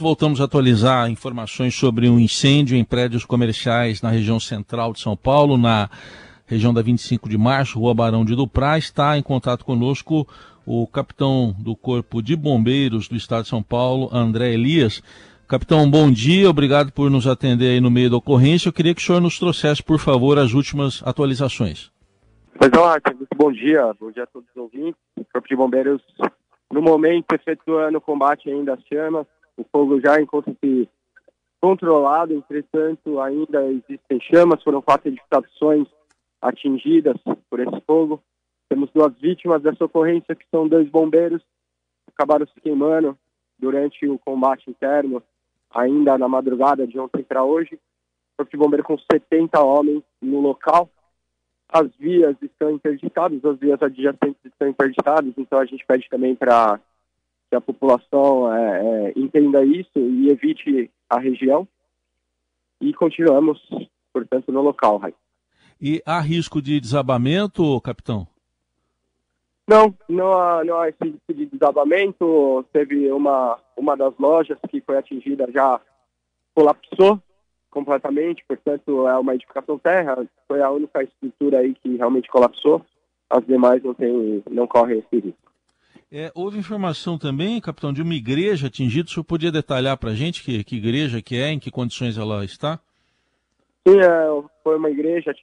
Voltamos a atualizar informações sobre um incêndio em prédios comerciais na região central de São Paulo, na região da 25 de março, Rua Barão de Duprá. Está em contato conosco o capitão do Corpo de Bombeiros do Estado de São Paulo, André Elias. Capitão, bom dia, obrigado por nos atender aí no meio da ocorrência. Eu queria que o senhor nos trouxesse, por favor, as últimas atualizações. Pois é, bom dia, bom dia a todos os ouvintes. O Corpo de Bombeiros, no momento, efetuando o combate ainda às chamas. O fogo já encontra-se controlado, entretanto, ainda existem chamas, foram quatro edificações atingidas por esse fogo. Temos duas vítimas dessa ocorrência, que são dois bombeiros, que acabaram se queimando durante o combate interno, ainda na madrugada de ontem para hoje. Corpo de bombeiro com 70 homens no local. As vias estão interditadas, as vias adjacentes estão interditadas, então a gente pede também para que a população é, é, entenda isso e evite a região. E continuamos, portanto, no local, Rai. E há risco de desabamento, capitão? Não, não há, não há esse risco de desabamento. Teve uma, uma das lojas que foi atingida já colapsou completamente, portanto é uma edificação terra, foi a única estrutura aí que realmente colapsou. As demais não tem, não correm esse risco. É, houve informação também, capitão, de uma igreja atingida. O senhor podia detalhar para a gente que, que igreja que é, em que condições ela está? Sim, é, foi uma igreja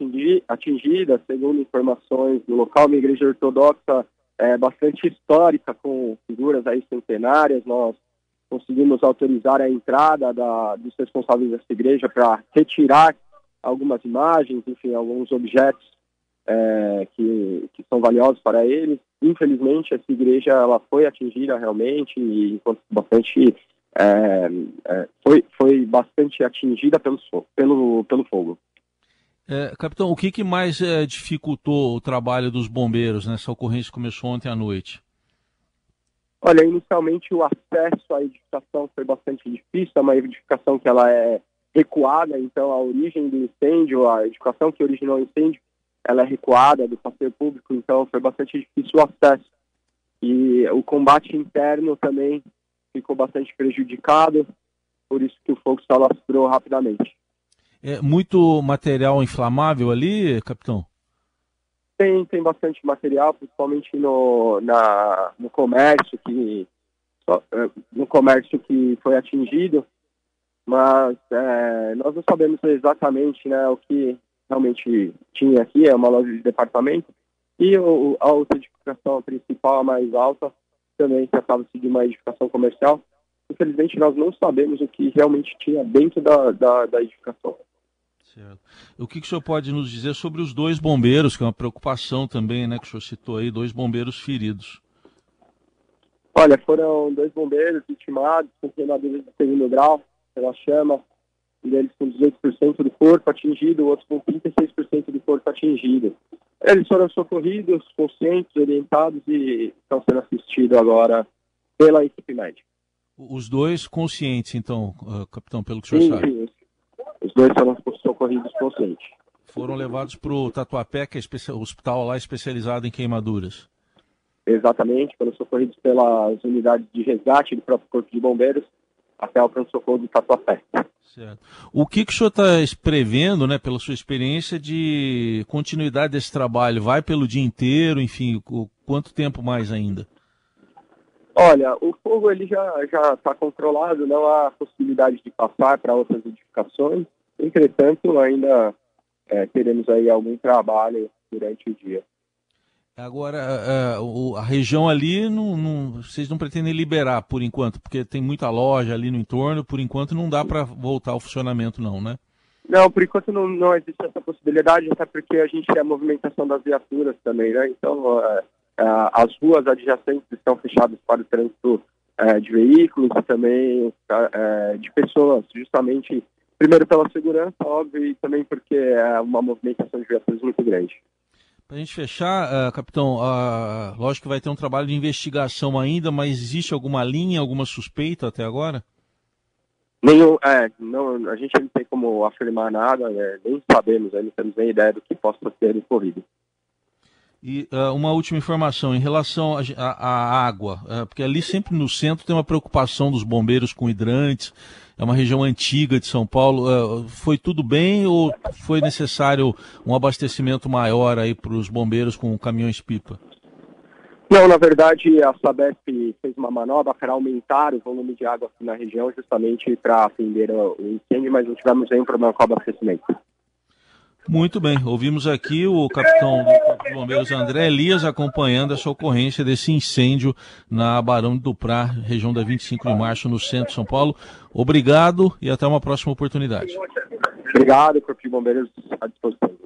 atingida, segundo informações do local, uma igreja ortodoxa é, bastante histórica, com figuras aí centenárias. Nós conseguimos autorizar a entrada da, dos responsáveis dessa igreja para retirar algumas imagens, enfim, alguns objetos é, que, que são valiosos para eles. Infelizmente, essa igreja ela foi atingida realmente e bastante é, é, foi, foi bastante atingida pelo, pelo, pelo fogo. É, capitão, o que, que mais é, dificultou o trabalho dos bombeiros nessa ocorrência que começou ontem à noite? Olha, inicialmente o acesso à edificação foi bastante difícil, é uma edificação que ela é recuada, então a origem do incêndio, a edificação que originou o incêndio, ela é recuada do passeio público, então foi bastante difícil o acesso. E o combate interno também ficou bastante prejudicado, por isso que o fogo se alastrou rapidamente. É muito material inflamável ali, capitão? Tem, tem bastante material, principalmente no, na, no comércio que é, no comércio que foi atingido, mas é, nós não sabemos exatamente né, o que realmente tinha aqui, é uma loja de departamento, e o, a outra edificação principal, a mais alta, também tratava-se de uma edificação comercial. Infelizmente, nós não sabemos o que realmente tinha dentro da, da, da edificação. Certo. O que, que o senhor pode nos dizer sobre os dois bombeiros, que é uma preocupação também, né, que o senhor citou aí, dois bombeiros feridos? Olha, foram dois bombeiros vitimados com queimaduras de segundo grau pela chama, deles com 18% do corpo atingido, o outro com 36% do corpo atingido. Eles foram socorridos, conscientes, orientados e estão sendo assistidos agora pela equipe médica. Os dois conscientes, então, uh, capitão, pelo que o senhor sim, sabe? Sim, os dois foram socorridos conscientes. Foram levados para o Tatuapé, que é o hospital lá especializado em queimaduras. Exatamente, foram socorridos pelas unidades de resgate do próprio Corpo de Bombeiros até o pronto-socorro do Tatuapé. Certo. O que, que o senhor está prevendo, né, pela sua experiência, de continuidade desse trabalho? Vai pelo dia inteiro, enfim, quanto tempo mais ainda? Olha, o fogo ele já já está controlado, não há possibilidade de passar para outras edificações. Entretanto, ainda é, teremos aí algum trabalho durante o dia. Agora, a, a, a região ali, não, não, vocês não pretendem liberar por enquanto, porque tem muita loja ali no entorno, por enquanto não dá para voltar ao funcionamento não, né? Não, por enquanto não, não existe essa possibilidade, até porque a gente tem a movimentação das viaturas também, né? Então, é, é, as ruas adjacentes estão fechadas para o trânsito é, de veículos e também é, de pessoas, justamente, primeiro pela segurança, óbvio, e também porque é uma movimentação de viaturas muito grande. Para a gente fechar, uh, capitão, uh, lógico que vai ter um trabalho de investigação ainda, mas existe alguma linha, alguma suspeita até agora? Nenhum, é, não, a gente não tem como afirmar nada, né, nem sabemos, né, não temos nem ideia do que possa ter ocorrido. E uh, uma última informação em relação à água, uh, porque ali sempre no centro tem uma preocupação dos bombeiros com hidrantes, é uma região antiga de São Paulo. Uh, foi tudo bem ou foi necessário um abastecimento maior aí para os bombeiros com caminhões-pipa? Não, na verdade a Sabesp fez uma manobra para aumentar o volume de água na região justamente para atender o incêndio, mas não tivemos nenhum problema com o abastecimento. Muito bem, ouvimos aqui o capitão do Corpo de Bombeiros André Elias acompanhando essa ocorrência desse incêndio na Barão do Prá, região da 25 de março, no centro de São Paulo. Obrigado e até uma próxima oportunidade. Obrigado, Corpo de Bombeiros à disposição.